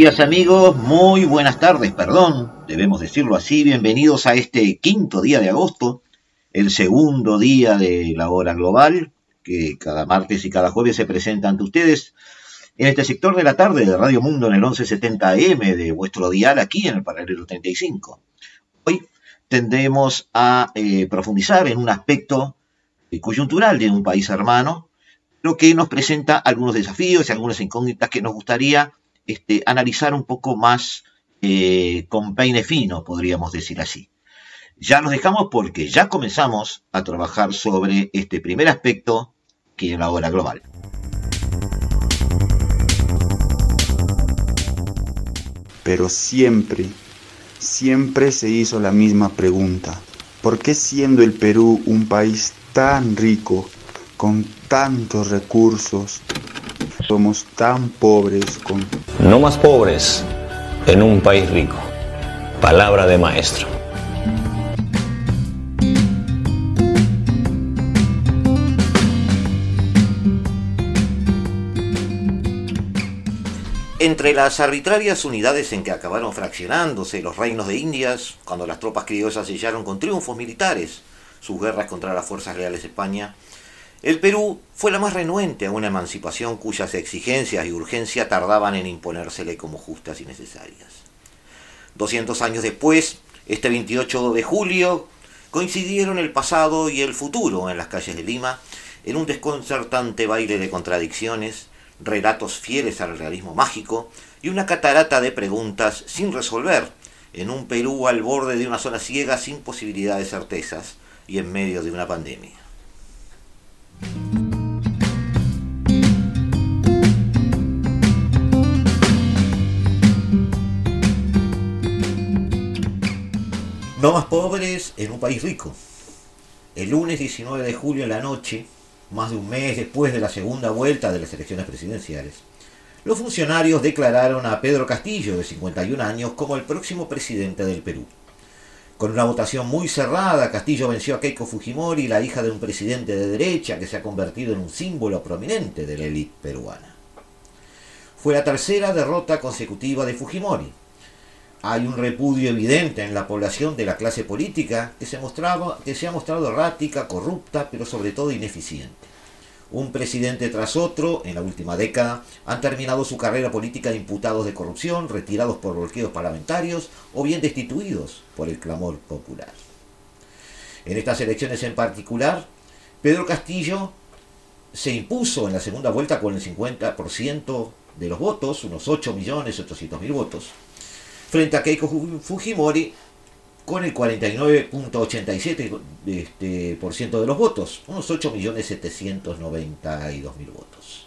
días amigos, muy buenas tardes, perdón, debemos decirlo así, bienvenidos a este quinto día de agosto, el segundo día de la hora global, que cada martes y cada jueves se presenta ante ustedes en este sector de la tarde de Radio Mundo en el 1170M de vuestro dial aquí en el paralelo 35. Hoy tendremos a eh, profundizar en un aspecto coyuntural de un país hermano, lo que nos presenta algunos desafíos y algunas incógnitas que nos gustaría este, analizar un poco más eh, con peine fino, podríamos decir así. Ya nos dejamos porque ya comenzamos a trabajar sobre este primer aspecto que es la hora global. Pero siempre, siempre se hizo la misma pregunta. ¿Por qué siendo el Perú un país tan rico, con tantos recursos, somos tan pobres con... No más pobres en un país rico. Palabra de maestro. Entre las arbitrarias unidades en que acabaron fraccionándose los reinos de Indias, cuando las tropas criollas sellaron con triunfos militares sus guerras contra las fuerzas reales de España, el Perú fue la más renuente a una emancipación cuyas exigencias y urgencia tardaban en imponérsele como justas y necesarias. 200 años después, este 28 de julio, coincidieron el pasado y el futuro en las calles de Lima en un desconcertante baile de contradicciones, relatos fieles al realismo mágico y una catarata de preguntas sin resolver en un Perú al borde de una zona ciega sin posibilidad de certezas y en medio de una pandemia. No más pobres en un país rico. El lunes 19 de julio en la noche, más de un mes después de la segunda vuelta de las elecciones presidenciales, los funcionarios declararon a Pedro Castillo, de 51 años, como el próximo presidente del Perú. Con una votación muy cerrada, Castillo venció a Keiko Fujimori, la hija de un presidente de derecha que se ha convertido en un símbolo prominente de la élite peruana. Fue la tercera derrota consecutiva de Fujimori. Hay un repudio evidente en la población de la clase política que se, ha mostrado errática, corrupta, pero sobre todo ineficiente. Un presidente tras otro, en la última década, han terminado su carrera política de imputados de corrupción, retirados por bloqueos parlamentarios o bien destituidos por el clamor popular. En estas elecciones en particular, Pedro Castillo se impuso en la segunda vuelta con el 50% de los votos, unos 8.800.000 votos, frente a Keiko Fujimori, con el 49.87% este, de los votos, unos 8.792.000 votos.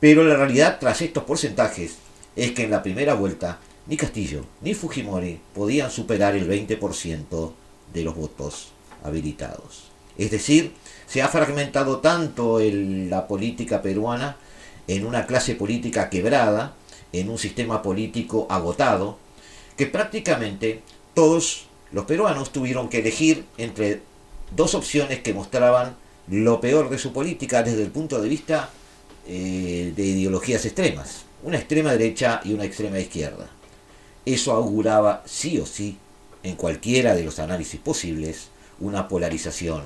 Pero la realidad tras estos porcentajes es que en la primera vuelta ni Castillo ni Fujimori podían superar el 20% de los votos habilitados. Es decir, se ha fragmentado tanto la política peruana en una clase política quebrada, en un sistema político agotado, que prácticamente todos los peruanos tuvieron que elegir entre dos opciones que mostraban lo peor de su política desde el punto de vista eh, de ideologías extremas, una extrema derecha y una extrema izquierda. Eso auguraba sí o sí, en cualquiera de los análisis posibles, una polarización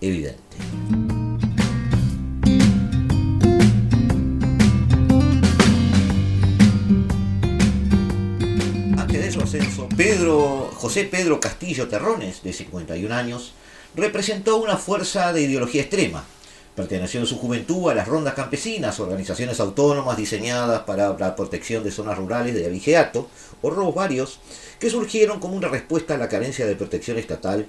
evidente. Pedro, José Pedro Castillo Terrones, de 51 años, representó una fuerza de ideología extrema. Perteneció en su juventud a las rondas campesinas, organizaciones autónomas diseñadas para la protección de zonas rurales de abigeato o robos varios, que surgieron como una respuesta a la carencia de protección estatal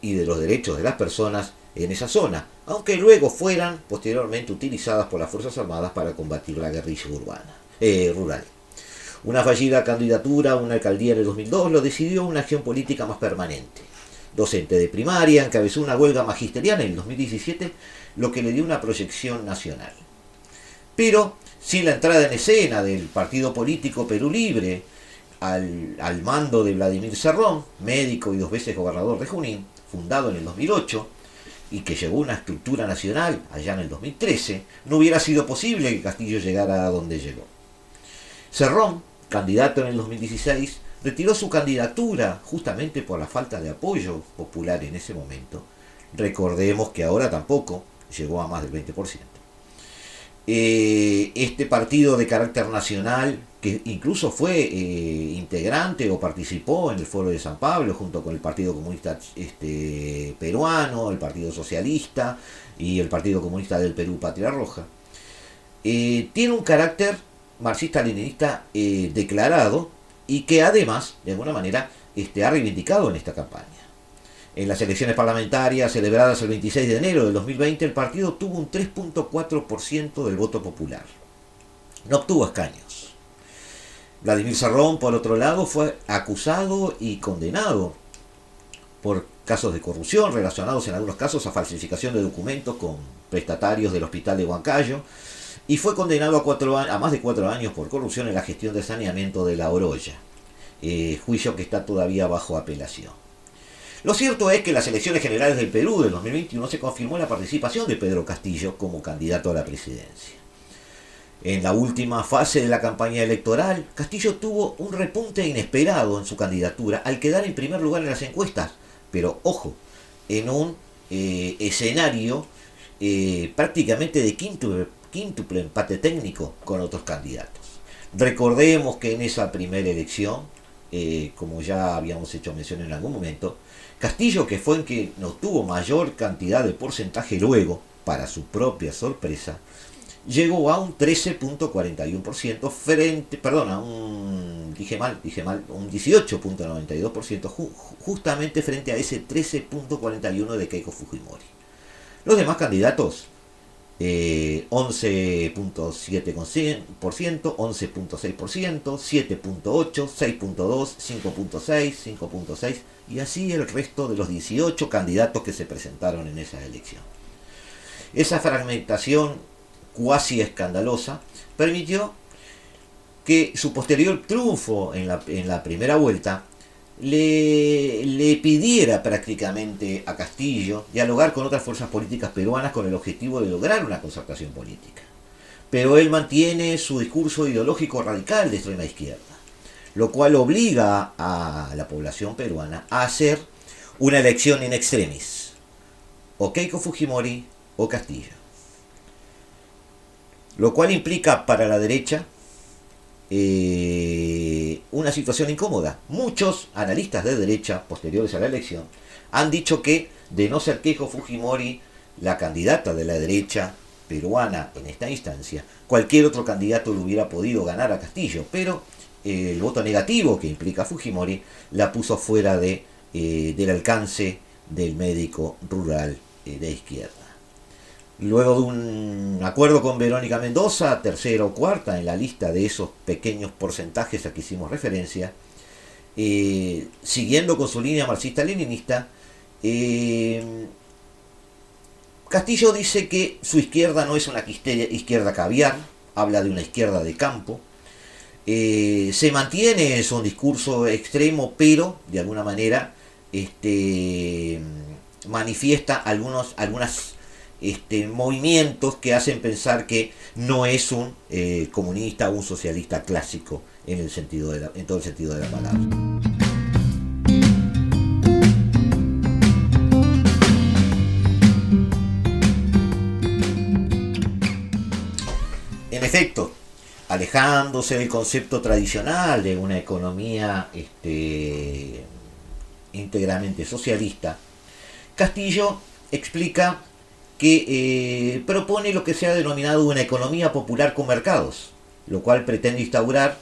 y de los derechos de las personas en esa zona, aunque luego fueran posteriormente utilizadas por las Fuerzas Armadas para combatir la guerrilla urbana, eh, rural. Una fallida candidatura a una alcaldía en el 2002 lo decidió una acción política más permanente. Docente de primaria, encabezó una huelga magisterial en el 2017, lo que le dio una proyección nacional. Pero sin la entrada en escena del partido político Perú Libre al, al mando de Vladimir Serrón, médico y dos veces gobernador de Junín, fundado en el 2008, y que llegó una estructura nacional allá en el 2013, no hubiera sido posible que Castillo llegara a donde llegó. Cerrón, candidato en el 2016, retiró su candidatura justamente por la falta de apoyo popular en ese momento. Recordemos que ahora tampoco llegó a más del 20%. Eh, este partido de carácter nacional, que incluso fue eh, integrante o participó en el Foro de San Pablo junto con el Partido Comunista este, Peruano, el Partido Socialista y el Partido Comunista del Perú Patria Roja, eh, tiene un carácter marxista-leninista declarado y que además, de alguna manera, este, ha reivindicado en esta campaña. En las elecciones parlamentarias celebradas el 26 de enero del 2020, el partido tuvo un 3.4% del voto popular. No obtuvo escaños. Vladimir Serrón, por otro lado, fue acusado y condenado por casos de corrupción relacionados en algunos casos a falsificación de documentos con prestatarios del hospital de Huancayo y fue condenado a, cuatro, a más de cuatro años por corrupción en la gestión de saneamiento de la Orolla, eh, juicio que está todavía bajo apelación. Lo cierto es que en las elecciones generales del Perú del 2021 se confirmó la participación de Pedro Castillo como candidato a la presidencia. En la última fase de la campaña electoral, Castillo tuvo un repunte inesperado en su candidatura al quedar en primer lugar en las encuestas, pero ojo, en un eh, escenario eh, prácticamente de quinto, quíntuple empate técnico con otros candidatos. Recordemos que en esa primera elección, eh, como ya habíamos hecho mención en algún momento, Castillo, que fue en que no tuvo mayor cantidad de porcentaje luego, para su propia sorpresa, llegó a un 13.41% frente, perdón, a un, dije mal, dije mal, un 18.92% justamente frente a ese 13.41% de Keiko Fujimori. Los demás candidatos, 11.7%, 11.6%, 7.8%, 6.2%, 5.6%, 5.6% y así el resto de los 18 candidatos que se presentaron en esa elección. Esa fragmentación cuasi escandalosa permitió que su posterior triunfo en la, en la primera vuelta le, pidiera prácticamente a Castillo dialogar con otras fuerzas políticas peruanas con el objetivo de lograr una concertación política. Pero él mantiene su discurso ideológico radical de extrema izquierda lo cual obliga a la población peruana a hacer una elección in extremis, o Keiko Fujimori o Castillo. Lo cual implica para la derecha eh, una situación incómoda. Muchos analistas de derecha, posteriores a la elección, han dicho que, de no ser Keiko Fujimori la candidata de la derecha peruana en esta instancia, cualquier otro candidato le hubiera podido ganar a Castillo, pero el voto negativo que implica Fujimori la puso fuera de, eh, del alcance del médico rural eh, de izquierda. Luego de un acuerdo con Verónica Mendoza, tercera o cuarta en la lista de esos pequeños porcentajes a que hicimos referencia, eh, siguiendo con su línea marxista-leninista, Castillo dice que su izquierda no es una izquierda caviar, habla de una izquierda de campo, eh, se mantiene es un discurso extremo, pero de alguna manera este, manifiesta algunos algunas, este, movimientos que hacen pensar que no es un eh, comunista o un socialista clásico en, el sentido de en todo el sentido de la palabra. En efecto, alejándose del concepto tradicional de una economía este, íntegramente socialista, Castillo explica que eh, propone lo que se ha denominado una economía popular con mercados, lo cual pretende instaurar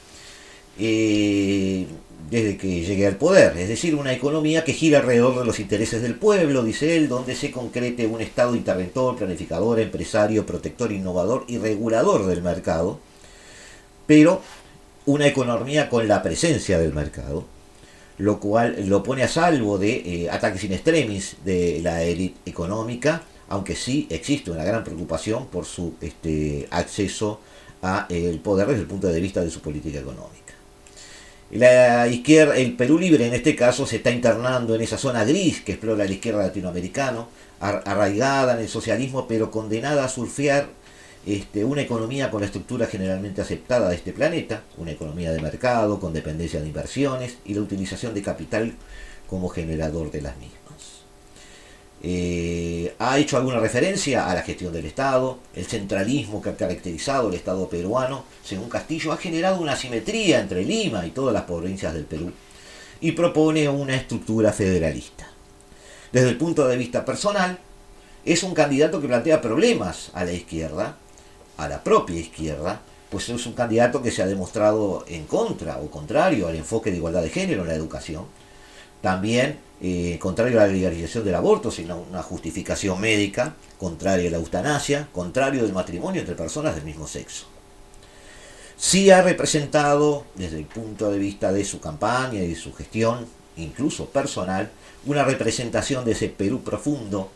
eh, desde que llegue al poder, es decir, una economía que gira alrededor de los intereses del pueblo, dice él, donde se concrete un Estado interventor, planificador, empresario, protector, innovador y regulador del mercado, pero una economía con la presencia del mercado, lo cual lo pone a salvo de eh, ataques in extremis de la élite económica, aunque sí existe una gran preocupación por su este, acceso al poder desde el punto de vista de su política económica. La izquierda, el Perú Libre en este caso se está internando en esa zona gris que explora la izquierda latinoamericana, arraigada en el socialismo, pero condenada a surfear este, una economía con la estructura generalmente aceptada de este planeta, una economía de mercado, con dependencia de inversiones y la utilización de capital como generador de las mismas. Eh, ha hecho alguna referencia a la gestión del Estado, el centralismo que ha caracterizado el Estado peruano, según Castillo, ha generado una asimetría entre Lima y todas las provincias del Perú y propone una estructura federalista. Desde el punto de vista personal, es un candidato que plantea problemas a la izquierda, a la propia izquierda, pues es un candidato que se ha demostrado en contra o contrario al enfoque de igualdad de género en la educación, también eh, contrario a la legalización del aborto, sino una justificación médica, contrario a la eutanasia, contrario del matrimonio entre personas del mismo sexo. Sí ha representado, desde el punto de vista de su campaña y de su gestión, incluso personal, una representación de ese Perú profundo,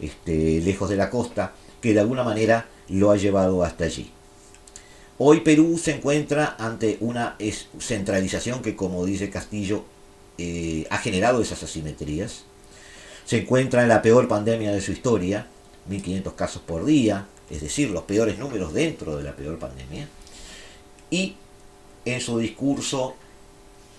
este, lejos de la costa, que de alguna manera lo ha llevado hasta allí. Hoy Perú se encuentra ante una centralización que, como dice Castillo, eh, ha generado esas asimetrías. Se encuentra en la peor pandemia de su historia, 1.500 casos por día, es decir, los peores números dentro de la peor pandemia. Y en su discurso,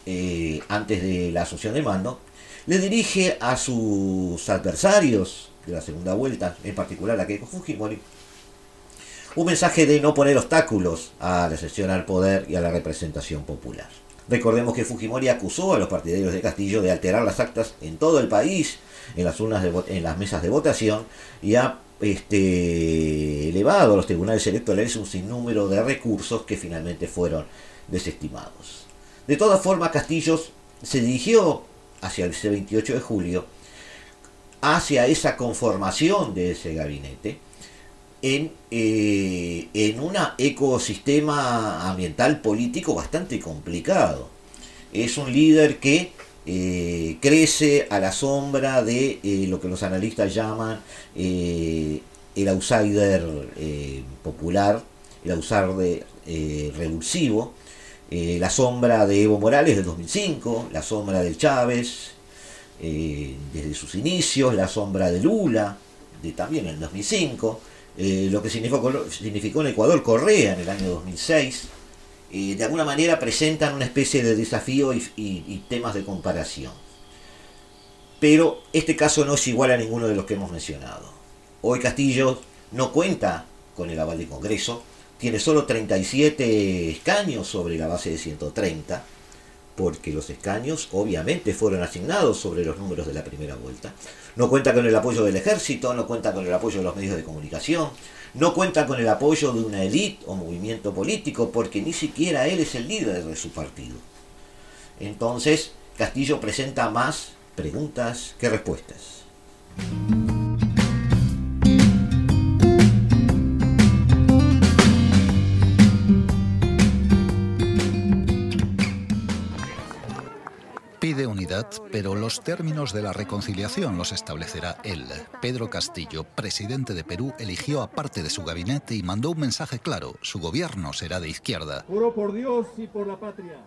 eh, antes de la asunción de mando, le dirige a sus adversarios de la segunda vuelta, en particular a Keiko Fujimori, un mensaje de no poner obstáculos a la sesión al poder y a la representación popular. Recordemos que Fujimori acusó a los partidarios de Castillo de alterar las actas en todo el país, en las urnas en las mesas de votación, y ha este, elevado a los tribunales electorales un sinnúmero de recursos que finalmente fueron desestimados. De todas formas, Castillo se dirigió hacia el 28 de julio, hacia esa conformación de ese gabinete, en, eh, un ecosistema ambiental político bastante complicado. Es un líder que eh, crece a la sombra de eh, lo que los analistas llaman el outsider popular, el outsider revulsivo, la sombra de Evo Morales del 2005, la sombra de Chávez desde sus inicios, la sombra de Lula de también el 2005, eh, lo que significó, en Ecuador Correa en el año 2006, eh, de alguna manera presentan una especie de desafío y, temas de comparación. Pero este caso no es igual a ninguno de los que hemos mencionado. Hoy Castillo no cuenta con el aval del Congreso, tiene solo 37 escaños sobre la base de 130, porque los escaños obviamente fueron asignados sobre los números de la primera vuelta. No cuenta con el apoyo del ejército, no cuenta con el apoyo de los medios de comunicación, no cuenta con el apoyo de una élite o movimiento político, porque ni siquiera él es el líder de su partido. Entonces, Castillo presenta más preguntas que respuestas. Pero los términos de la reconciliación los establecerá él. Pedro Castillo, presidente de Perú, eligió a parte de su gabinete y mandó un mensaje claro. Su gobierno será de izquierda. por Dios y por la patria.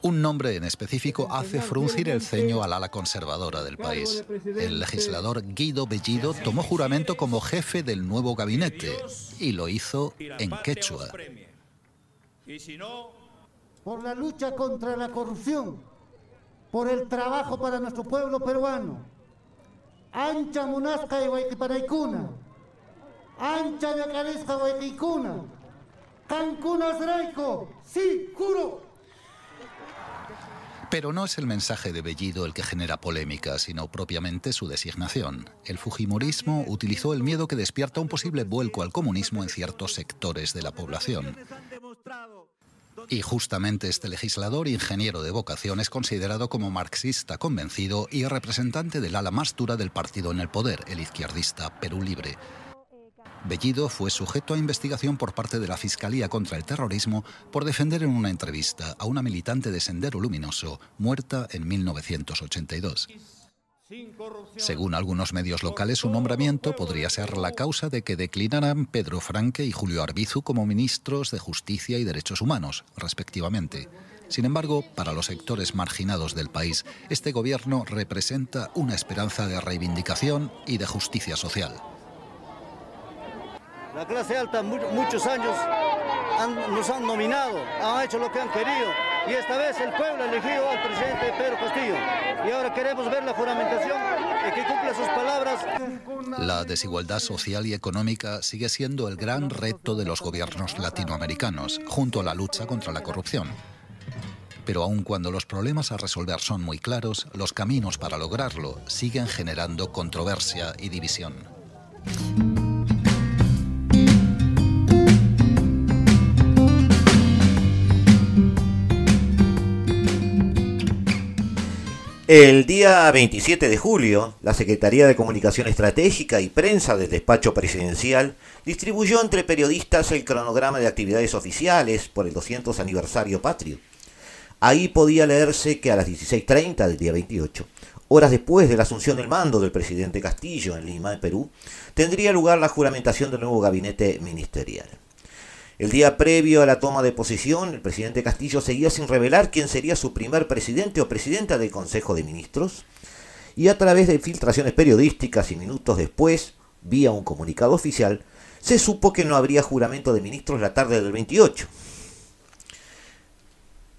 Un nombre en específico hace fruncir el ceño al ala conservadora del país. El legislador Guido Bellido tomó juramento como jefe del nuevo gabinete y lo hizo en quechua. Por la lucha contra la corrupción por el trabajo para nuestro pueblo peruano. Ancha munasca y guayquiparaicuna. Ancha yacaresca guayquicuna. Cancunas raico. Sí, juro. Pero no es el mensaje de Bellido el que genera polémica, sino propiamente su designación. El Fujimorismo utilizó el miedo que despierta un posible vuelco al comunismo en ciertos sectores de la población. Y justamente este legislador, ingeniero de vocación, es considerado como marxista convencido y representante del ala más dura del partido en el poder, el izquierdista Perú Libre. Bellido fue sujeto a investigación por parte de la Fiscalía contra el Terrorismo por defender en una entrevista a una militante de Sendero Luminoso muerta en 1982. Según algunos medios locales, su nombramiento podría ser la causa de que declinaran Pedro Franque y Julio Arbizu como ministros de Justicia y Derechos Humanos, respectivamente. Sin embargo, para los sectores marginados del país, este gobierno representa una esperanza de reivindicación y de justicia social. La clase alta muchos años nos han nominado, han hecho lo que han querido y esta vez el pueblo elegido al presidente Pedro Castillo y ahora queremos ver la juramentación y que cumpla sus palabras. La desigualdad social y económica sigue siendo el gran reto de los gobiernos latinoamericanos, junto a la lucha contra la corrupción. Pero aun cuando los problemas a resolver son muy claros, los caminos para lograrlo siguen generando controversia y división. El día 27 de julio, la Secretaría de Comunicación Estratégica y Prensa del Despacho Presidencial distribuyó entre periodistas el cronograma de actividades oficiales por el 200 aniversario patrio. Ahí podía leerse que a las 16.30 del día 28, horas después de la asunción del mando del presidente Castillo en Lima, Perú, tendría lugar la juramentación del nuevo gabinete ministerial. El día previo a la toma de posesión, el presidente Castillo seguía sin revelar quién sería su primer presidente o presidenta del Consejo de Ministros, y a través de filtraciones periodísticas y minutos después, vía un comunicado oficial, se supo que no habría juramento de ministros la tarde del 28.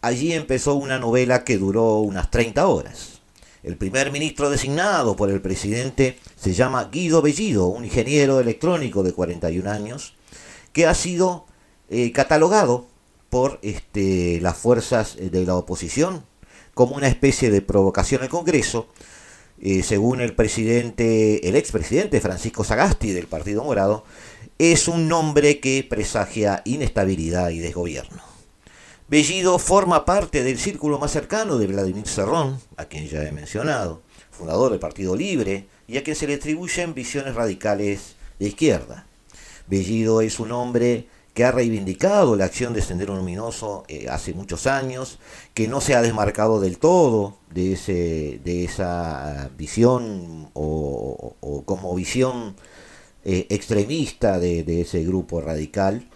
Allí empezó una novela que duró unas 30 horas. El primer ministro designado por el presidente se llama Guido Bellido, un ingeniero electrónico de 41 años, que ha sido eh, catalogado por este, las fuerzas eh, de la oposición como una especie de provocación al Congreso, eh, según el presidente, el expresidente Francisco Sagasti del Partido Morado, es un nombre que presagia inestabilidad y desgobierno. Bellido forma parte del círculo más cercano de Vladimir Serrón, a quien ya he mencionado, fundador del Partido Libre, y a quien se le atribuyen visiones radicales de izquierda. Bellido es un hombre que ha reivindicado la acción de Sendero Luminoso eh, hace muchos años, que no se ha desmarcado del todo de, ese, de esa visión o, como visión eh, extremista de, ese grupo radical,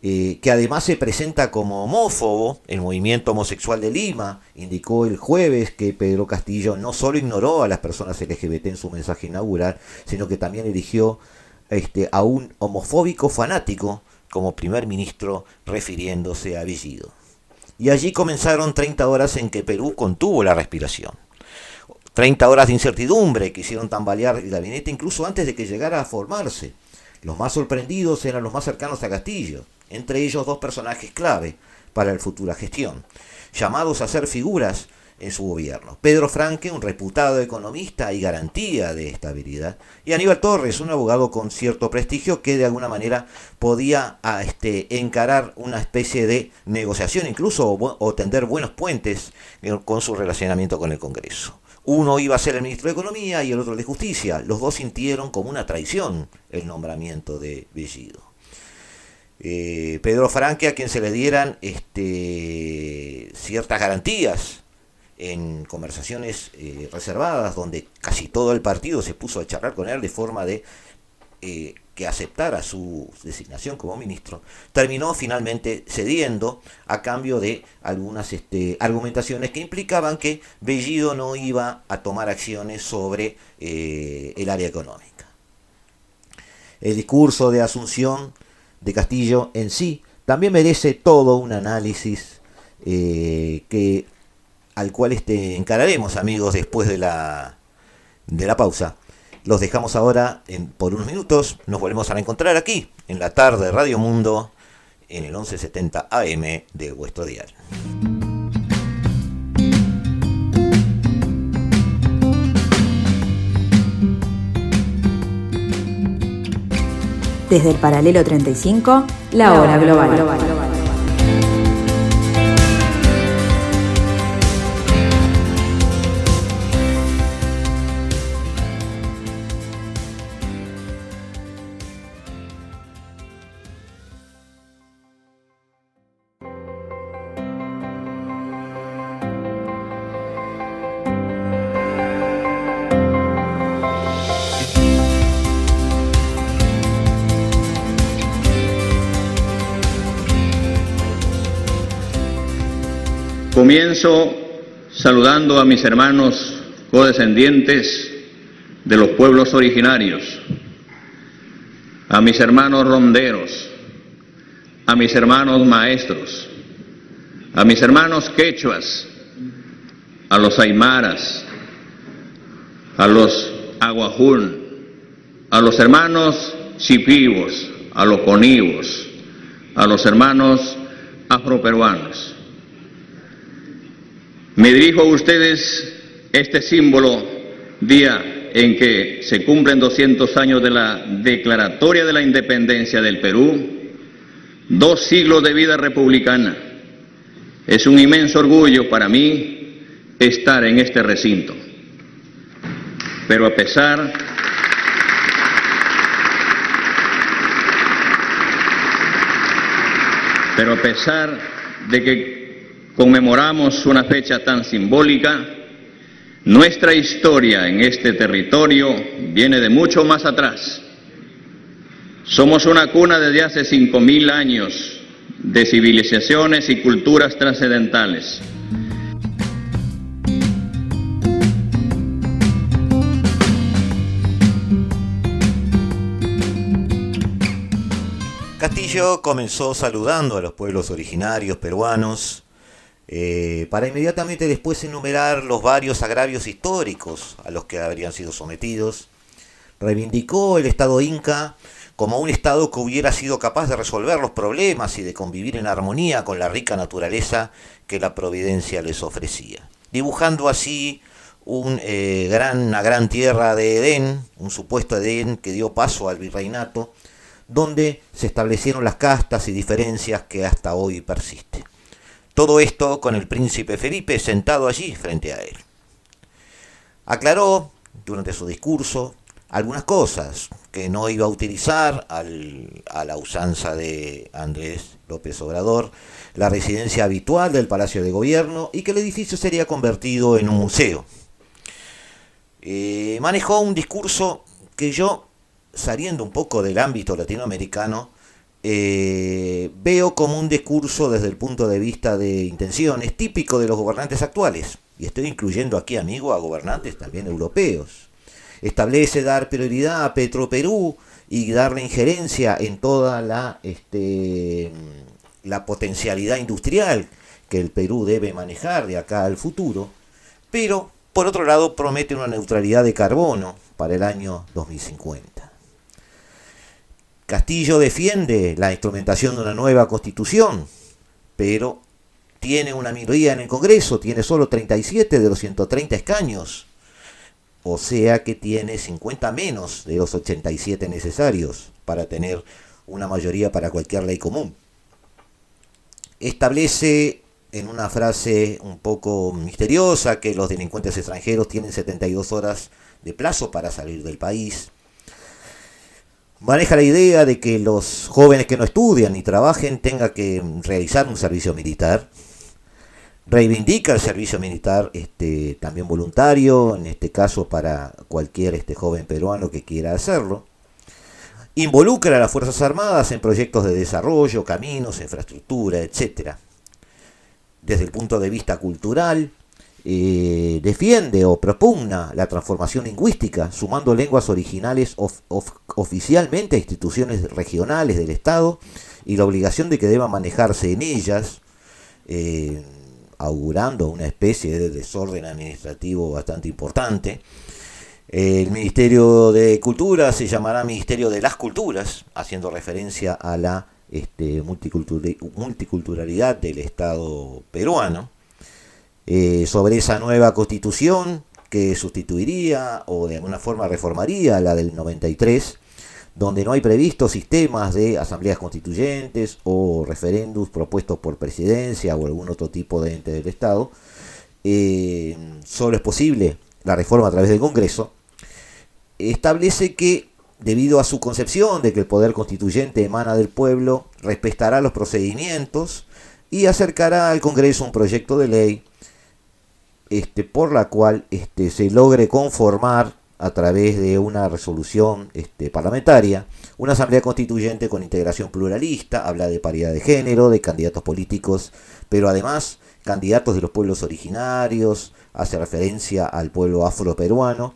eh, que además se presenta como homófobo, el movimiento homosexual de Lima indicó el jueves que Pedro Castillo no solo ignoró a las personas LGBT en su mensaje inaugural, sino que también eligió este, a un homofóbico fanático como primer ministro refiriéndose a Bellido. Y allí comenzaron 30 horas en que Perú contuvo la respiración. 30 horas de incertidumbre que hicieron tambalear el gabinete incluso antes de que llegara a formarse. Los más sorprendidos eran los más cercanos a Castillo, entre ellos dos personajes clave para la futura gestión, llamados a ser figuras en su gobierno. Pedro Franque, un reputado economista y garantía de estabilidad, y Aníbal Torres, un abogado con cierto prestigio que de alguna manera podía a, este, encarar una especie de negociación incluso o, tender buenos puentes con su relacionamiento con el Congreso. Uno iba a ser el ministro de Economía y el otro de Justicia. Los dos sintieron como una traición el nombramiento de Bellido. Eh, Pedro Franque, a quien se le dieran este, ciertas garantías en conversaciones eh, reservadas, donde casi todo el partido se puso a charlar con él de forma de eh, que aceptara su designación como ministro, terminó finalmente cediendo a cambio de algunas este, argumentaciones que implicaban que Bellido no iba a tomar acciones sobre eh, el área económica. El discurso de Asunción de Castillo en sí también merece todo un análisis que al cual este, encararemos, amigos, después de la, de la pausa. Los dejamos ahora en, por unos minutos. Nos volvemos a encontrar aquí, en la tarde de Radio Mundo, en el 1170 AM de vuestro diario. Desde el paralelo 35, la hora global. Saludando a mis hermanos codescendientes de los pueblos originarios, a mis hermanos ronderos, a mis hermanos maestros, a mis hermanos quechuas, a los aymaras, a los aguajún, a los hermanos chipivos, a los conivos, a los hermanos afroperuanos. Me dirijo a ustedes este símbolo día en que se cumplen 200 años de la declaratoria de la independencia del Perú, dos siglos de vida republicana. Es un inmenso orgullo para mí estar en este recinto. Pero a pesar pero a pesar de que conmemoramos una fecha tan simbólica, nuestra historia en este territorio viene de mucho más atrás. Somos una cuna desde hace 5.000 años de civilizaciones y culturas trascendentales. Castillo comenzó saludando a los pueblos originarios peruanos, eh, para inmediatamente después enumerar los varios agravios históricos a los que habrían sido sometidos. Reivindicó el Estado inca como un Estado que hubiera sido capaz de resolver los problemas y de convivir en armonía con la rica naturaleza que la providencia les ofrecía, dibujando así eh, gran, una gran tierra de Edén, un supuesto Edén que dio paso al virreinato, donde se establecieron las castas y diferencias que hasta hoy persisten. Todo esto con el príncipe Felipe sentado allí frente a él. Aclaró durante su discurso algunas cosas que no iba a utilizar a la usanza de Andrés López Obrador, la residencia habitual del Palacio de Gobierno y que el edificio sería convertido en un museo. Eh, manejó un discurso que yo saliendo un poco del ámbito latinoamericano, eh, veo como un discurso desde el punto de vista de intenciones típico de los gobernantes actuales, y estoy incluyendo aquí, amigo, a gobernantes también europeos. Establece dar prioridad a Petroperú y darle injerencia en toda la, este, la potencialidad industrial que el Perú debe manejar de acá al futuro, pero por otro lado promete una neutralidad de carbono para el año 2050. Castillo defiende la instrumentación de una nueva constitución, pero tiene una minoría en el Congreso, tiene solo 37 de los 130 escaños, o sea que tiene 50 menos de los 87 necesarios para tener una mayoría para cualquier ley común. Establece en una frase un poco misteriosa que los delincuentes extranjeros tienen 72 horas de plazo para salir del país maneja la idea de que los jóvenes que no estudian ni trabajen tengan que realizar un servicio militar. Reivindica el servicio militar este, también voluntario, en este caso para cualquier este, joven peruano que quiera hacerlo. Involucra a las Fuerzas Armadas en proyectos de desarrollo, caminos, infraestructura, etc. Desde el punto de vista cultural, eh, defiende o propugna la transformación lingüística, sumando lenguas originales oficialmente a instituciones regionales del Estado y la obligación de que deba manejarse en ellas, eh, augurando una especie de desorden administrativo bastante importante. El Ministerio de Cultura se llamará Ministerio de las Culturas, haciendo referencia a la este, multiculturalidad del Estado peruano. Eh, sobre esa nueva constitución que sustituiría o de alguna forma reformaría la del 93, donde no hay previstos sistemas de asambleas constituyentes o referéndums propuestos por presidencia o algún otro tipo de ente del Estado. Eh, solo es posible la reforma a través del Congreso. Establece que debido a su concepción de que el poder constituyente emana del pueblo, respetará los procedimientos y acercará al Congreso un proyecto de ley este, por la cual este, se logre conformar a través de una resolución este, parlamentaria, una asamblea constituyente con integración pluralista, habla de paridad de género, de candidatos políticos, pero además candidatos de los pueblos originarios, hace referencia al pueblo afroperuano,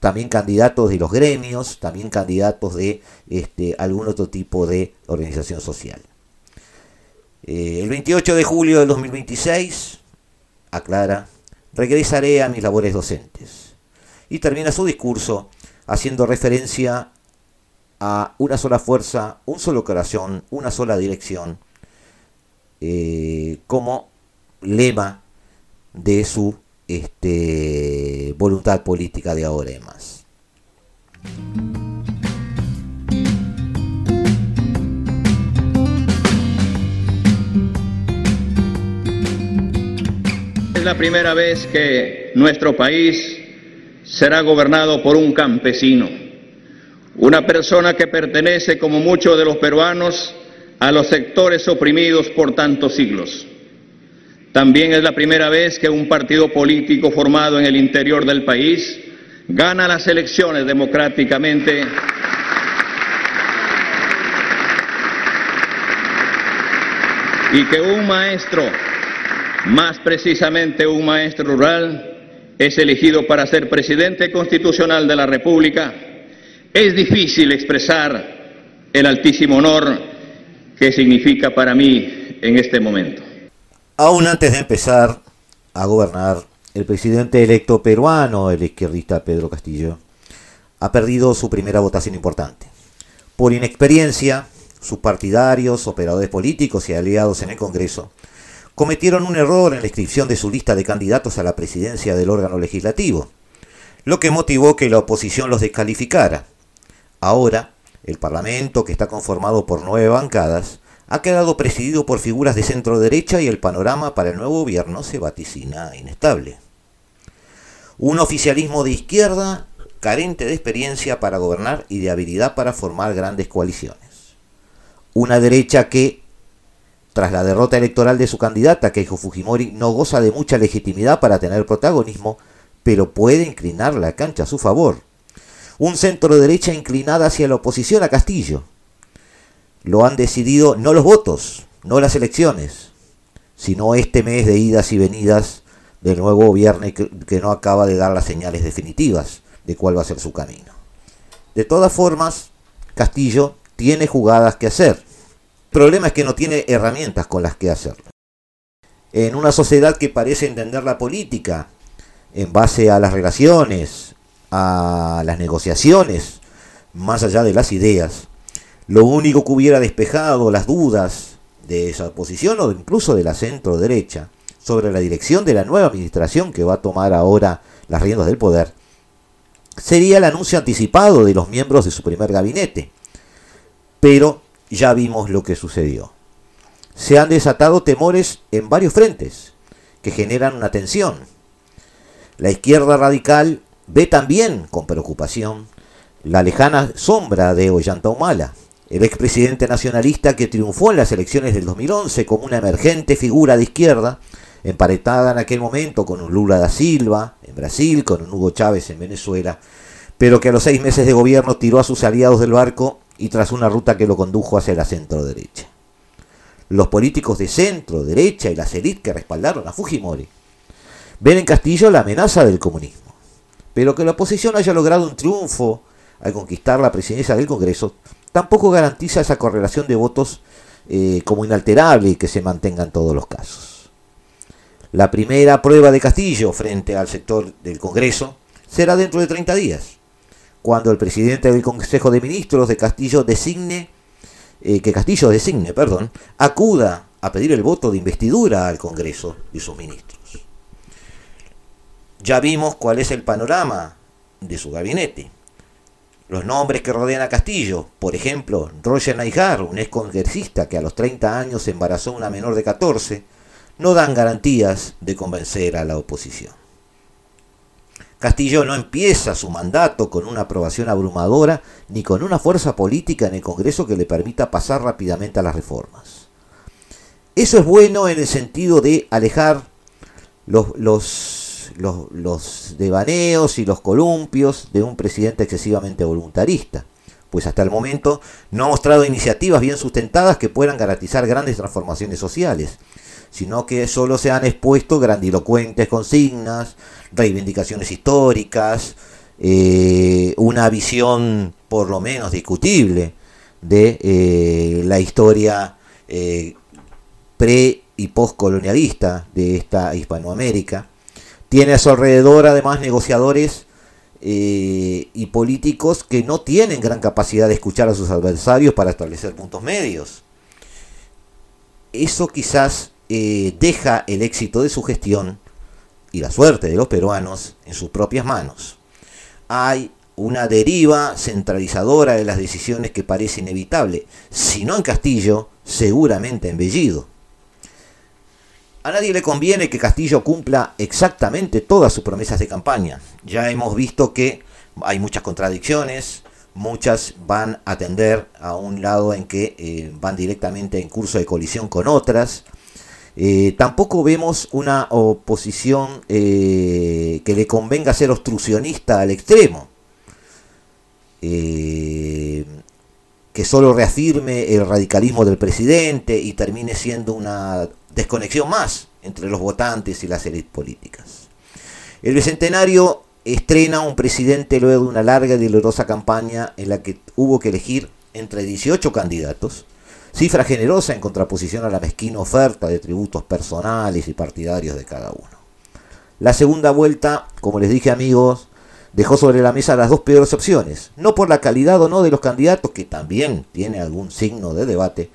también candidatos de los gremios, también candidatos de algún otro tipo de organización social. Eh, el 28 de julio del 2026, aclara, regresaré a mis labores docentes. Y termina su discurso haciendo referencia a una sola fuerza, un solo corazón, una sola dirección, eh, como lema de su este, voluntad política de ahora en más. La primera vez que nuestro país será gobernado por un campesino, una persona que pertenece, como muchos de los peruanos, a los sectores oprimidos por tantos siglos. También es la primera vez que un partido político formado en el interior del país gana las elecciones democráticamente y que un maestro, más precisamente un maestro rural, es elegido para ser presidente constitucional de la República, es difícil expresar el altísimo honor que significa para mí en este momento. Aún antes de empezar a gobernar, el presidente electo peruano, el izquierdista Pedro Castillo, ha perdido su primera votación importante. Por inexperiencia, sus partidarios, operadores políticos y aliados en el Congreso cometieron un error en la inscripción de su lista de candidatos a la presidencia del órgano legislativo, lo que motivó que la oposición los descalificara. Ahora, el Parlamento, que está conformado por nueve bancadas, ha quedado presidido por figuras de centro derecha y el panorama para el nuevo gobierno se vaticina inestable. Un oficialismo de izquierda carente de experiencia para gobernar y de habilidad para formar grandes coaliciones. Una derecha que tras la derrota electoral de su candidata, Keiko Fujimori, no goza de mucha legitimidad para tener protagonismo, pero puede inclinar la cancha a su favor. Un centro derecha inclinada hacia la oposición a Castillo. Lo han decidido no los votos, no las elecciones, sino este mes de idas y venidas del nuevo gobierno que, que no acaba de dar las señales definitivas de cuál va a ser su camino. De todas formas, Castillo tiene jugadas que hacer problema es que no tiene herramientas con las que hacerlo. En una sociedad que parece entender la política en base a las relaciones, a las negociaciones, más allá de las ideas, lo único que hubiera despejado las dudas de esa oposición o incluso de la centro derecha sobre la dirección de la nueva administración que va a tomar ahora las riendas del poder, sería el anuncio anticipado de los miembros de su primer gabinete. Pero ya vimos lo que sucedió. Se han desatado temores en varios frentes que generan una tensión. La izquierda radical ve también con preocupación la lejana sombra de Ollanta Humala, el expresidente nacionalista que triunfó en las elecciones del 2011 como una emergente figura de izquierda, emparetada en aquel momento con Lula da Silva en Brasil, con Hugo Chávez en Venezuela, pero que a los seis meses de gobierno tiró a sus aliados del barco y tras una ruta que lo condujo hacia la centro derecha. Los políticos de centro derecha y las élites que respaldaron a Fujimori ven en Castillo la amenaza del comunismo, pero que la oposición haya logrado un triunfo al conquistar la presidencia del Congreso tampoco garantiza esa correlación de votos eh, como inalterable y que se mantenga en todos los casos. La primera prueba de Castillo frente al sector del Congreso será dentro de 30 días cuando el presidente del Consejo de Ministros de Castillo designe, eh, que Castillo designe, perdón, acuda a pedir el voto de investidura al Congreso y sus ministros. Ya vimos cuál es el panorama de su gabinete. Los nombres que rodean a Castillo, por ejemplo, Roger Naijar, un ex congresista que a los 30 años embarazó a una menor de 14, no dan garantías de convencer a la oposición. Castillo no empieza su mandato con una aprobación abrumadora ni con una fuerza política en el Congreso que le permita pasar rápidamente a las reformas. Eso es bueno en el sentido de alejar los, los, los, devaneos y los columpios de un presidente excesivamente voluntarista, pues hasta el momento no ha mostrado iniciativas bien sustentadas que puedan garantizar grandes transformaciones sociales, sino que solo se han expuesto grandilocuentes consignas, reivindicaciones históricas, eh, una visión por lo menos discutible de eh, la historia eh, pre y postcolonialista de esta Hispanoamérica. Tiene a su alrededor además negociadores y políticos que no tienen gran capacidad de escuchar a sus adversarios para establecer puntos medios. Eso quizás deja el éxito de su gestión y la suerte de los peruanos en sus propias manos. Hay una deriva centralizadora de las decisiones que parece inevitable, si no en Castillo, seguramente en Bellido. A nadie le conviene que Castillo cumpla exactamente todas sus promesas de campaña. Ya hemos visto que hay muchas contradicciones, muchas van a tender a un lado en que eh, van directamente en curso de colisión con otras, eh, tampoco vemos una oposición eh, que le convenga ser obstruccionista al extremo, eh, que solo reafirme el radicalismo del presidente y termine siendo una desconexión más entre los votantes y las élites políticas. El Bicentenario estrena un presidente luego de una larga y dolorosa campaña en la que hubo que elegir entre 18 candidatos cifra generosa en contraposición a la mezquina oferta de tributos personales y partidarios de cada uno. La segunda vuelta, como les dije amigos, dejó sobre la mesa las dos peores opciones, no por la calidad o no de los candidatos, que también tiene algún signo de debate,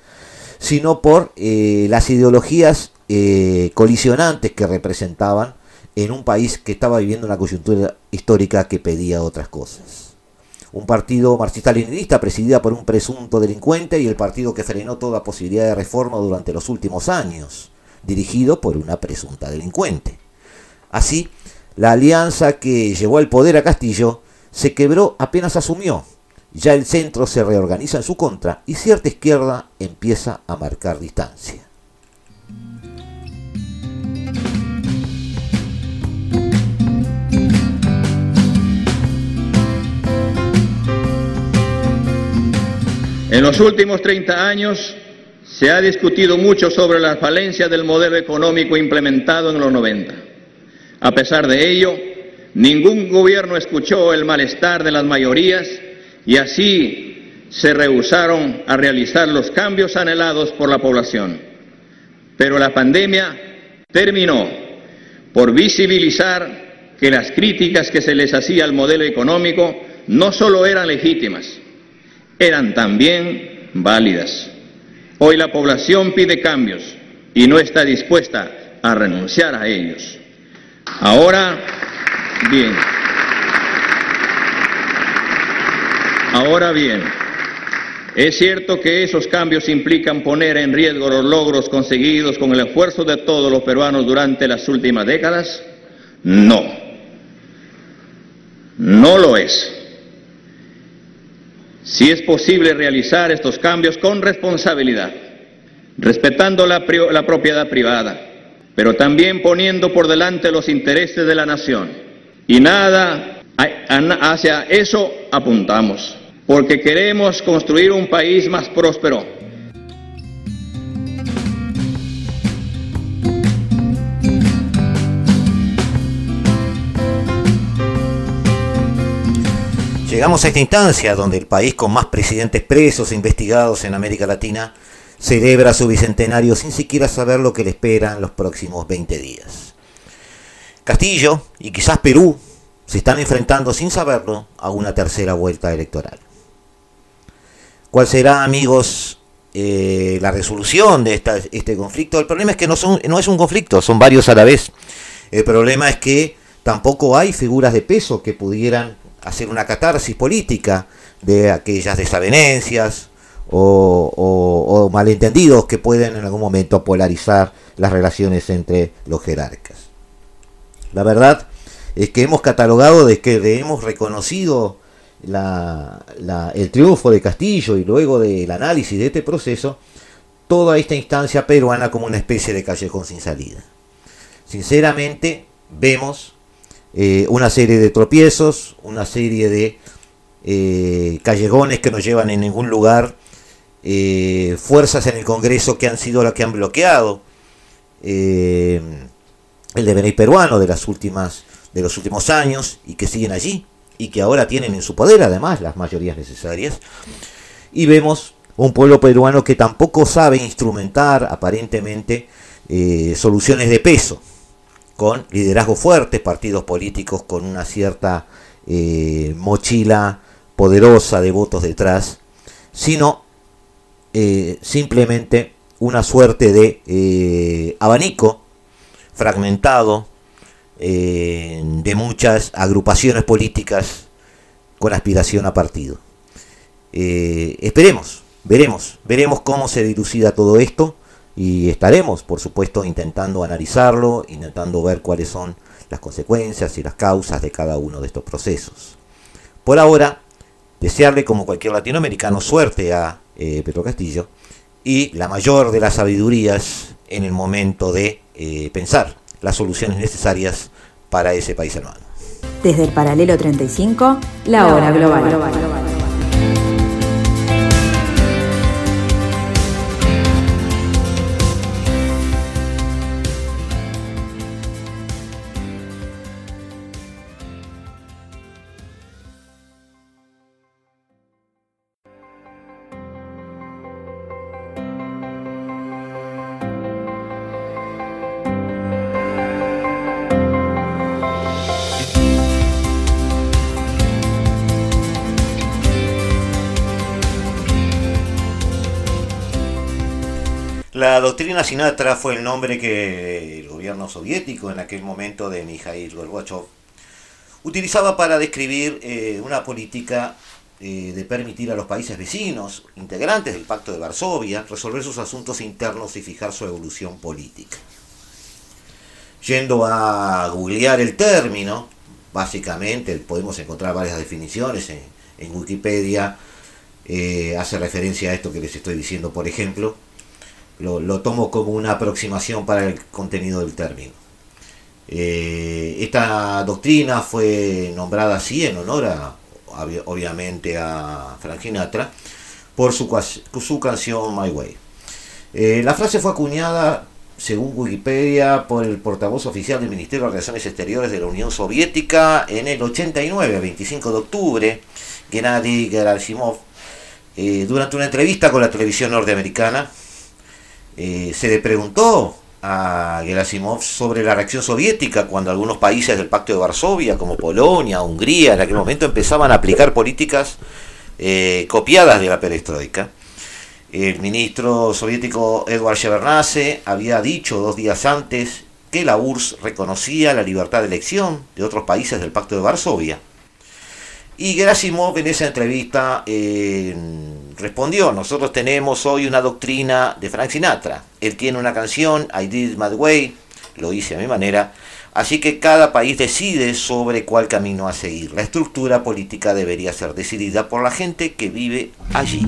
sino por eh, las ideologías eh, colisionantes que representaban en un país que estaba viviendo una coyuntura histórica que pedía otras cosas un partido marxista-leninista presidida por un presunto delincuente y el partido que frenó toda posibilidad de reforma durante los últimos años, dirigido por una presunta delincuente. Así, la alianza que llevó al poder a Castillo se quebró apenas asumió. Ya el centro se reorganiza en su contra y cierta izquierda empieza a marcar distancia. En los últimos 30 años se ha discutido mucho sobre la falencia del modelo económico implementado en los 90. A pesar de ello, ningún gobierno escuchó el malestar de las mayorías y así se rehusaron a realizar los cambios anhelados por la población. Pero la pandemia terminó por visibilizar que las críticas que se les hacía al modelo económico no solo eran legítimas, eran también válidas. Hoy la población pide cambios y no está dispuesta a renunciar a ellos. Ahora, bien. Ahora bien, ¿es cierto que esos cambios implican poner en riesgo los logros conseguidos con el esfuerzo de todos los peruanos durante las últimas décadas? No. No lo es si es posible realizar estos cambios con responsabilidad, respetando la, propiedad privada, pero también poniendo por delante los intereses de la nación. Y nada hacia eso apuntamos, porque queremos construir un país más próspero Llegamos a esta instancia donde el país con más presidentes presos e investigados en América Latina celebra su bicentenario sin siquiera saber lo que le espera en los próximos 20 días. Castillo y quizás Perú se están enfrentando sin saberlo a una tercera vuelta electoral. ¿Cuál será, amigos, eh, la resolución de este conflicto? El problema es que no, son, no es un conflicto, son varios a la vez. El problema es que tampoco hay figuras de peso que pudieran hacer una catarsis política de aquellas desavenencias o, malentendidos que pueden en algún momento polarizar las relaciones entre los jerarcas. La verdad es que hemos catalogado de que hemos reconocido el triunfo de Castillo y luego del análisis de este proceso, toda esta instancia peruana como una especie de callejón sin salida. Sinceramente, vemos eh, una serie de tropiezos, una serie de eh, callejones que no llevan en ningún lugar, eh, fuerzas en el Congreso que han sido las que han bloqueado eh, el devenir peruano de las últimas de los últimos años y que siguen allí y que ahora tienen en su poder además las mayorías necesarias. Y vemos un pueblo peruano que tampoco sabe instrumentar aparentemente soluciones de peso con liderazgo fuertes, partidos políticos con una cierta eh, mochila poderosa de votos detrás, sino eh, simplemente una suerte de eh, abanico fragmentado de muchas agrupaciones políticas con aspiración a partido. esperemos, veremos, veremos cómo se dilucida todo esto y estaremos, por supuesto, intentando analizarlo, intentando ver cuáles son las consecuencias y las causas de cada uno de estos procesos. Por ahora, desearle como cualquier latinoamericano suerte a eh, Pedro Castillo y la mayor de las sabidurías en el momento de eh, pensar las soluciones necesarias para ese país hermano. Desde el paralelo 35, la hora global. La doctrina Sinatra fue el nombre que el gobierno soviético en aquel momento de Mikhail Gorbachev utilizaba para describir eh, una política eh, de permitir a los países vecinos, integrantes del Pacto de Varsovia, resolver sus asuntos internos y fijar su evolución política. Yendo a googlear el término, básicamente podemos encontrar varias definiciones en, Wikipedia, eh, hace referencia a esto que les estoy diciendo, por ejemplo, lo, tomo como una aproximación para el contenido del término. Eh, esta doctrina fue nombrada así en honor a, obviamente a Frank Sinatra por su, su canción My Way. Eh, la frase fue acuñada, según Wikipedia, por el portavoz oficial del Ministerio de Relaciones Exteriores de la Unión Soviética en el 89, 25 de octubre, Gennady Gerasimov, eh, durante una entrevista con la televisión norteamericana, eh, se le preguntó a Gerasimov sobre la reacción soviética cuando algunos países del Pacto de Varsovia, como Polonia, Hungría, en aquel momento empezaban a aplicar políticas eh, copiadas de la perestroika. El ministro soviético Edward Shevardnadze había dicho dos días antes que la URSS reconocía la libertad de elección de otros países del Pacto de Varsovia. Y Gerasimov en esa entrevista eh, respondió, nosotros tenemos hoy una doctrina de Frank Sinatra. Él tiene una canción, I Did My Way, lo hice a mi manera, así que cada país decide sobre cuál camino a seguir. La estructura política debería ser decidida por la gente que vive allí.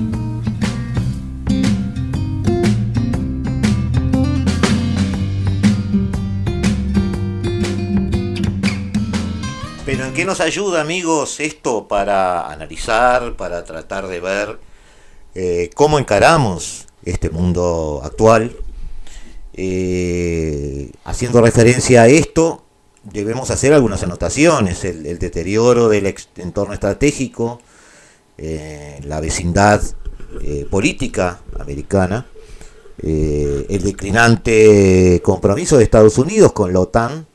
¿En qué nos ayuda amigos esto para analizar, para tratar de ver eh, cómo encaramos este mundo actual. Eh, haciendo referencia a esto, debemos hacer algunas anotaciones. El, deterioro del entorno estratégico, eh, la vecindad política americana, el declinante compromiso de Estados Unidos con la OTAN,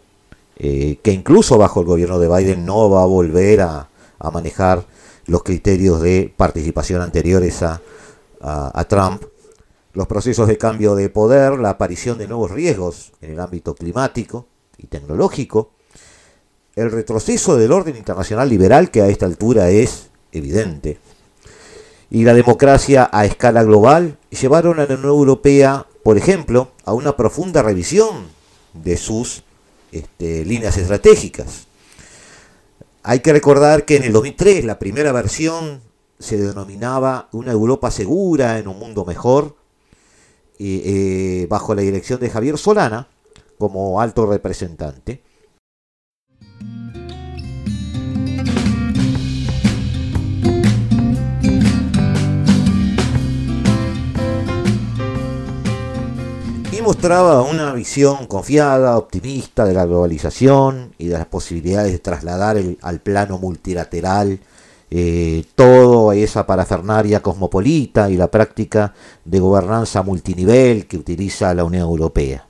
que incluso bajo el gobierno de Biden no va a volver a manejar los criterios de participación anteriores a, Trump, los procesos de cambio de poder, la aparición de nuevos riesgos en el ámbito climático y tecnológico, el retroceso del orden internacional liberal que a esta altura es evidente, y la democracia a escala global llevaron a la Unión Europea, por ejemplo, a una profunda revisión de sus este, líneas estratégicas. Hay que recordar que en el 2003 la primera versión se denominaba una Europa segura en un mundo mejor, eh, bajo la dirección de Javier Solana como alto representante. Mostraba una visión confiada, optimista de la globalización y de las posibilidades de trasladar al plano multilateral eh, todo esa parafernaria cosmopolita y la práctica de gobernanza multinivel que utiliza la Unión Europea.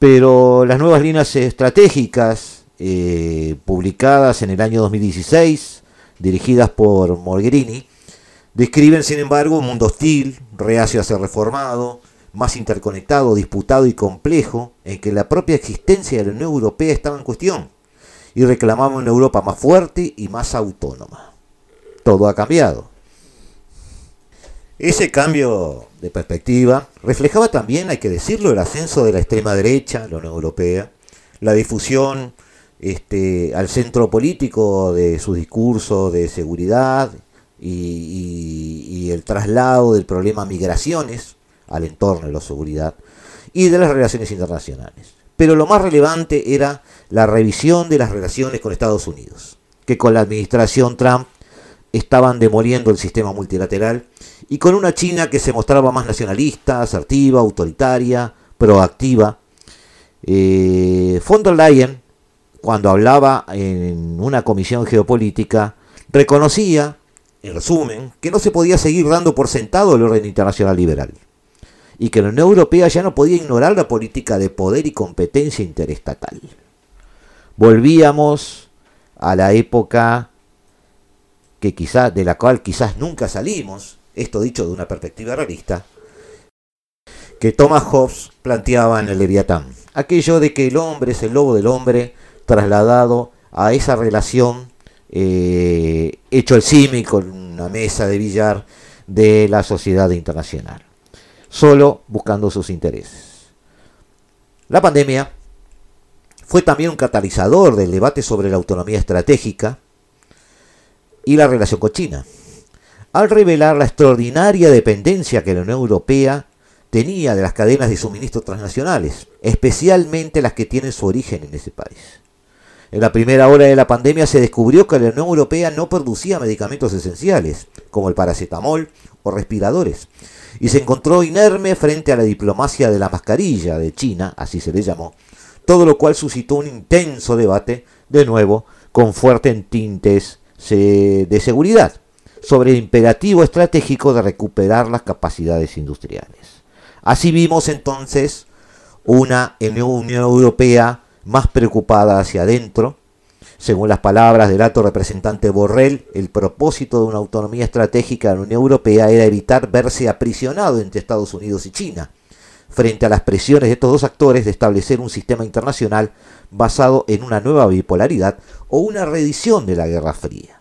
Pero las nuevas líneas estratégicas eh, publicadas en el año 2016, dirigidas por Mogherini, describen sin embargo un mundo hostil, reacio a ser reformado, más interconectado, disputado y complejo, en que la propia existencia de la Unión Europea estaba en cuestión, y reclamaba una Europa más fuerte y más autónoma. Todo ha cambiado. Ese cambio de perspectiva reflejaba también, hay que decirlo, el ascenso de la extrema derecha, la Unión Europea, la difusión este, al centro político de su discurso de seguridad y el traslado del problema migraciones al entorno de la seguridad y de las relaciones internacionales. Pero lo más relevante era la revisión de las relaciones con Estados Unidos, que con la administración Trump estaban demoliendo el sistema multilateral y con una China que se mostraba más nacionalista, asertiva, autoritaria, proactiva. Eh, von der Leyen, cuando hablaba en una comisión geopolítica, reconocía, en resumen, que no se podía seguir dando por sentado el orden internacional liberal y que la Unión Europea ya no podía ignorar la política de poder y competencia interestatal. Volvíamos a la época que quizá, de la cual quizás nunca salimos, esto dicho de una perspectiva realista, que Thomas Hobbes planteaba en el Leviatán, aquello de que el hombre es el lobo del hombre trasladado a esa relación eh, hecho el símil con una mesa de billar de la sociedad internacional solo buscando sus intereses. La pandemia fue también un catalizador del debate sobre la autonomía estratégica y la relación con China, al revelar la extraordinaria dependencia que la Unión Europea tenía de las cadenas de suministro transnacionales, especialmente las que tienen su origen en ese país. En la primera hora de la pandemia se descubrió que la Unión Europea no producía medicamentos esenciales, como el paracetamol o respiradores, y se encontró inerme frente a la diplomacia de la mascarilla de China, así se le llamó, todo lo cual suscitó un intenso debate, de nuevo, con fuertes tintes de seguridad, sobre el imperativo estratégico de recuperar las capacidades industriales. Así vimos entonces una Unión Europea más preocupada hacia adentro, según las palabras del alto representante Borrell, el propósito de una autonomía estratégica de la Unión Europea era evitar verse aprisionado entre Estados Unidos y China, frente a las presiones de estos dos actores de establecer un sistema internacional basado en una nueva bipolaridad o una reedición de la Guerra Fría.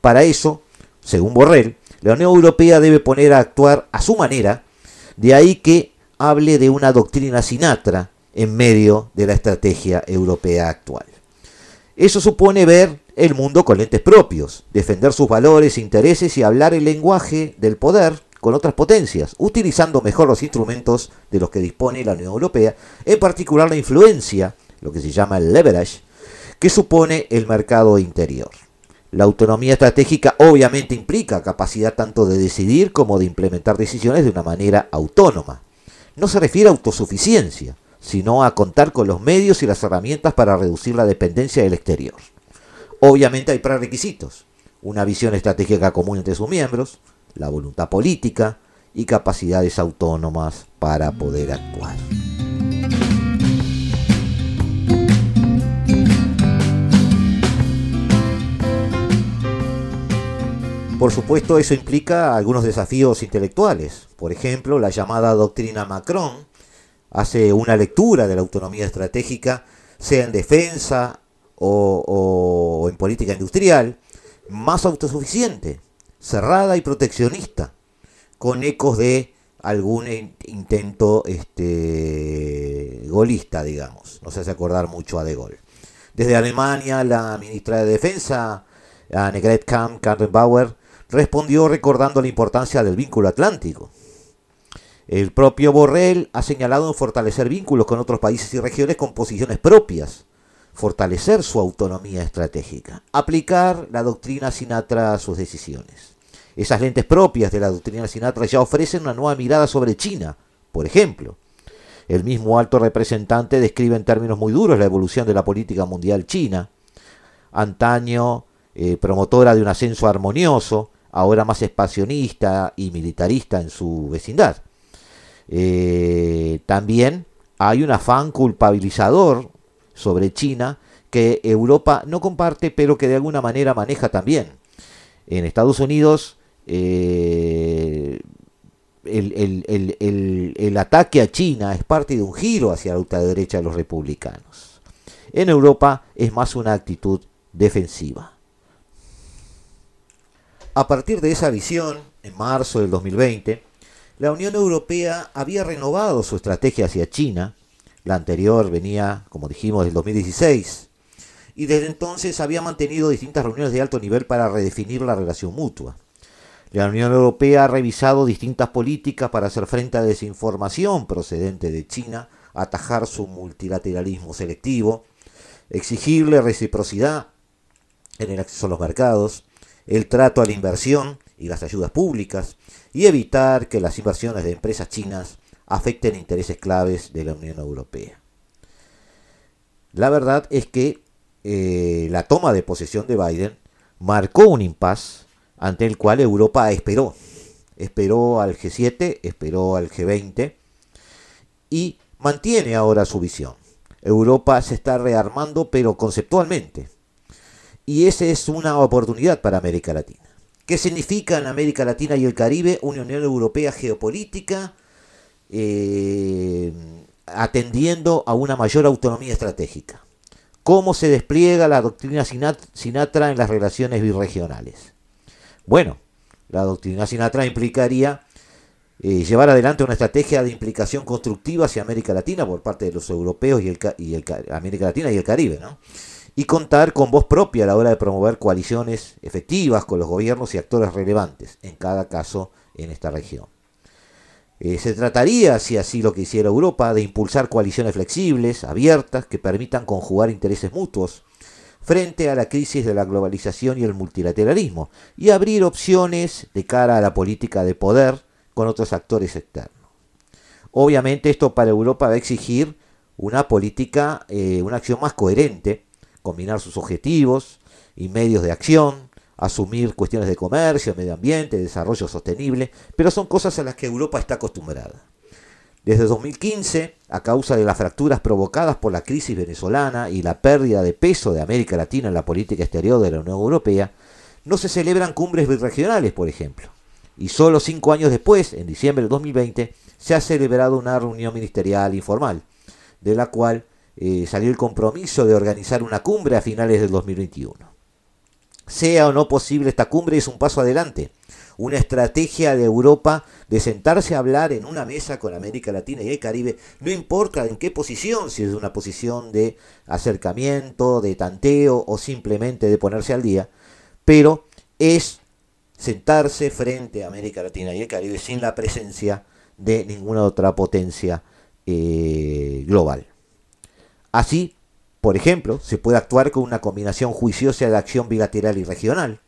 Para eso, según Borrell, la Unión Europea debe poner a actuar a su manera, de ahí que hable de una doctrina Sinatra en medio de la estrategia europea actual. Eso supone ver el mundo con lentes propios, defender sus valores, intereses y hablar el lenguaje del poder con otras potencias, utilizando mejor los instrumentos de los que dispone la Unión Europea, en particular la influencia, lo que se llama el leverage, que supone el mercado interior. La autonomía estratégica obviamente implica capacidad tanto de decidir como de implementar decisiones de una manera autónoma. No se refiere a autosuficiencia, sino a contar con los medios y las herramientas para reducir la dependencia del exterior. Obviamente hay prerequisitos, una visión estratégica común entre sus miembros, la voluntad política y capacidades autónomas para poder actuar. Por supuesto, eso implica algunos desafíos intelectuales. Por ejemplo, la llamada doctrina Macron, hace una lectura de la autonomía estratégica, sea en defensa o, en política industrial, más autosuficiente, cerrada y proteccionista, con ecos de algún intento este, golista, digamos. No se hace acordar mucho a De Gaulle. Desde Alemania, la ministra de Defensa, Annegret Kramp-Karrenbauer, respondió recordando la importancia del vínculo atlántico el propio Borrell ha señalado en fortalecer vínculos con otros países y regiones con posiciones propias, fortalecer su autonomía estratégica, aplicar la doctrina Sinatra a sus decisiones. Esas lentes propias de la doctrina Sinatra ya ofrecen una nueva mirada sobre China, por ejemplo. El mismo alto representante describe en términos muy duros la evolución de la política mundial china, antaño eh, promotora de un ascenso armonioso, ahora más expansionista y militarista en su vecindad. Eh, también hay un afán culpabilizador sobre China que Europa no comparte, pero que de alguna manera maneja también. En Estados Unidos, eh, el, ataque a China es parte de un giro hacia la ultraderecha de los republicanos. En Europa es más una actitud defensiva. A partir de esa visión, en marzo del 2020, la Unión Europea había renovado su estrategia hacia China. La anterior venía, como dijimos, del 2016. Y desde entonces había mantenido distintas reuniones de alto nivel para redefinir la relación mutua. La Unión Europea ha revisado distintas políticas para hacer frente a desinformación procedente de China, atajar su multilateralismo selectivo, exigirle reciprocidad en el acceso a los mercados, el trato a la inversión y las ayudas públicas, y evitar que las inversiones de empresas chinas afecten intereses claves de la Unión Europea. La verdad es que eh, la toma de posesión de Biden marcó un impas ante el cual Europa esperó. Esperó al G7, esperó al G20 y mantiene ahora su visión. Europa se está rearmando, pero conceptualmente. Y esa es una oportunidad para América Latina. ¿Qué significa en América Latina y el Caribe una Unión Europea geopolítica eh, atendiendo a una mayor autonomía estratégica? ¿Cómo se despliega la doctrina Sinatra en las relaciones birregionales? Bueno, la doctrina Sinatra implicaría eh, llevar adelante una estrategia de implicación constructiva hacia América Latina por parte de los europeos y, el, América Latina y el Caribe, ¿no? Y contar con voz propia a la hora de promover coaliciones efectivas con los gobiernos y actores relevantes, en cada caso en esta región. Eh, se trataría, si así lo quisiera Europa, de impulsar coaliciones flexibles, abiertas, que permitan conjugar intereses mutuos frente a la crisis de la globalización y el multilateralismo, y abrir opciones de cara a la política de poder con otros actores externos. Obviamente esto para Europa va a exigir una política, eh, una acción más coherente, combinar sus objetivos y medios de acción, asumir cuestiones de comercio, medio ambiente, desarrollo sostenible, pero son cosas a las que Europa está acostumbrada. Desde 2015, a causa de las fracturas provocadas por la crisis venezolana y la pérdida de peso de América Latina en la política exterior de la Unión Europea, no se celebran cumbres birregionales, por ejemplo. Y solo cinco años después, en diciembre de 2020, se ha celebrado una reunión ministerial informal, de la cual eh, salió el compromiso de organizar una cumbre a finales del 2021. Sea o no posible esta cumbre es un paso adelante, una estrategia de Europa de sentarse a hablar en una mesa con América Latina y el Caribe, no importa en qué posición, si es una posición de acercamiento, de tanteo o simplemente de ponerse al día, pero es sentarse frente a América Latina y el Caribe sin la presencia de ninguna otra potencia eh, global. Así, por ejemplo, se puede actuar con una combinación juiciosa de acción bilateral y regional,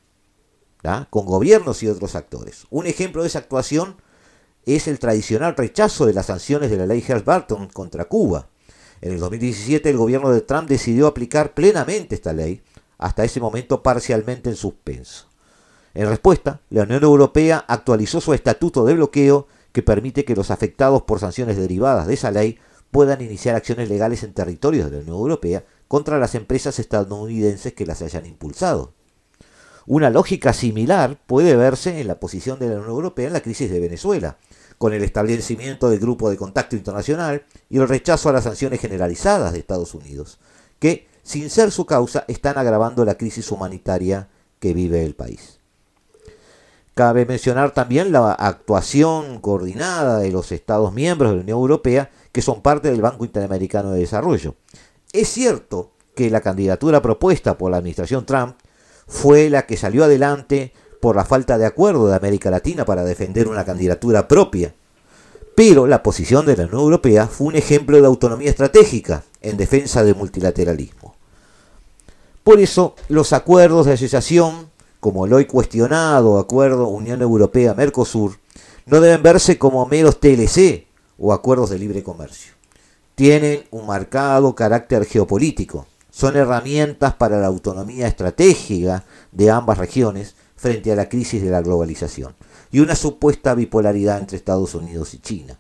con gobiernos y otros actores. Un ejemplo de esa actuación es el tradicional rechazo de las sanciones de la ley Helms-Burton contra Cuba. En el 2017 el gobierno de Trump decidió aplicar plenamente esta ley, hasta ese momento parcialmente en suspenso. En respuesta, la Unión Europea actualizó su estatuto de bloqueo que permite que los afectados por sanciones derivadas de esa ley puedan iniciar acciones legales en territorios de la Unión Europea contra las empresas estadounidenses que las hayan impulsado. Una lógica similar puede verse en la posición de la Unión Europea en la crisis de Venezuela, con el establecimiento del Grupo de Contacto Internacional y el rechazo a las sanciones generalizadas de Estados Unidos, que, sin ser su causa, están agravando la crisis humanitaria que vive el país. Cabe mencionar también la actuación coordinada de los Estados miembros de la Unión Europea que son parte del Banco Interamericano de Desarrollo. Es cierto que la candidatura propuesta por la administración Trump fue la que salió adelante por la falta de acuerdo de América Latina para defender una candidatura propia. Pero la posición de la Unión Europea fue un ejemplo de autonomía estratégica en defensa del multilateralismo. Por eso, los acuerdos de asociación, como el hoy cuestionado Acuerdo Unión Europea-Mercosur, no deben verse como meros TLC o acuerdos de libre comercio. tienen un marcado carácter geopolítico. Son herramientas para la autonomía estratégica de ambas regiones frente a la crisis de la globalización y una supuesta bipolaridad entre Estados Unidos y China,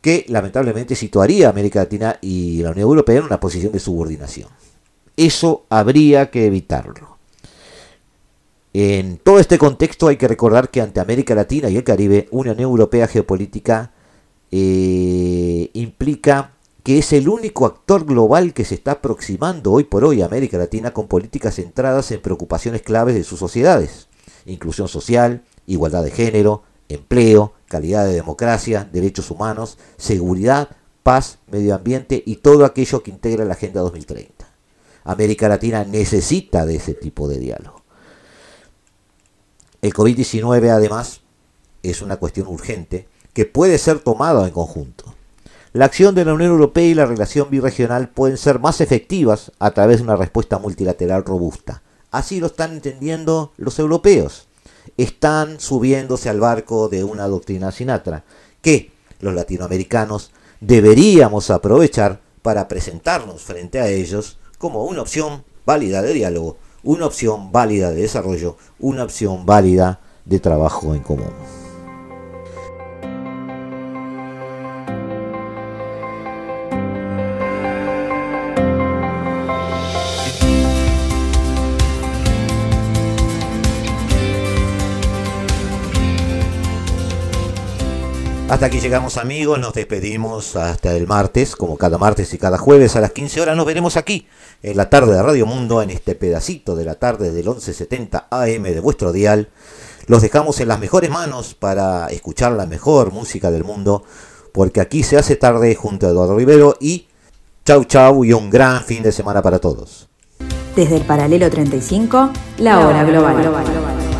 que lamentablemente situaría a América Latina y la Unión Europea en una posición de subordinación. Eso habría que evitarlo. En todo este contexto hay que recordar que ante América Latina y el Caribe, Unión Europea geopolítica eh, implica que es el único actor global que se está aproximando hoy por hoy a América Latina con políticas centradas en preocupaciones claves de sus sociedades. Inclusión social, igualdad de género, empleo, calidad de democracia, derechos humanos, seguridad, paz, medio ambiente y todo aquello que integra la Agenda 2030. América Latina necesita de ese tipo de diálogo. El COVID-19 además es una cuestión urgente que puede ser tomada en conjunto. La acción de la Unión Europea y la relación birregional pueden ser más efectivas a través de una respuesta multilateral robusta. Así lo están entendiendo los europeos. Están subiéndose al barco de una doctrina Sinatra que los latinoamericanos deberíamos aprovechar para presentarnos frente a ellos como una opción válida de diálogo, una opción válida de desarrollo, una opción válida de trabajo en común. Hasta aquí llegamos amigos, nos despedimos hasta el martes, como cada martes y cada jueves a las 15 horas nos veremos aquí en la tarde de Radio Mundo, en este pedacito de la tarde del 1170 AM de vuestro dial. Los dejamos en las mejores manos para escuchar la mejor música del mundo, porque aquí se hace tarde junto a Eduardo Rivero y chau chau y un gran fin de semana para todos. Desde el paralelo 35, la hora global.